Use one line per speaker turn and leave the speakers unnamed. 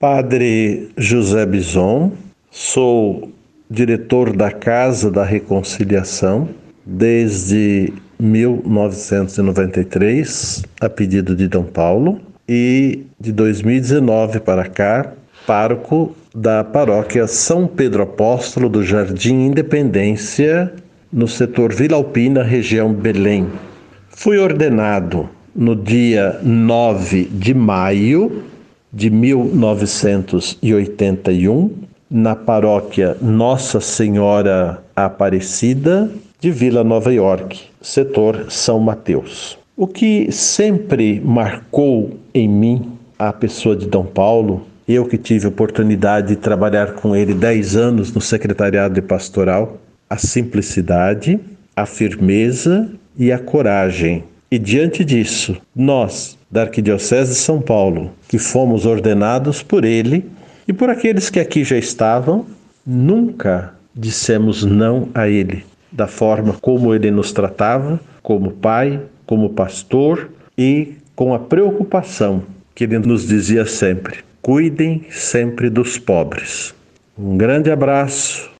Padre José Bison, sou diretor da Casa da Reconciliação desde 1993, a pedido de Dom Paulo, e de 2019 para cá, pároco da paróquia São Pedro Apóstolo do Jardim Independência, no setor Vila Alpina, região Belém. Fui ordenado no dia 9 de maio de 1981 na paróquia Nossa Senhora Aparecida de Vila Nova York, setor São Mateus. O que sempre marcou em mim a pessoa de Dom Paulo, eu que tive a oportunidade de trabalhar com ele 10 anos no secretariado de pastoral, a simplicidade, a firmeza e a coragem. E diante disso, nós, da Arquidiocese de São Paulo, que fomos ordenados por ele e por aqueles que aqui já estavam, nunca dissemos não a ele, da forma como ele nos tratava, como pai, como pastor e com a preocupação que ele nos dizia sempre: cuidem sempre dos pobres. Um grande abraço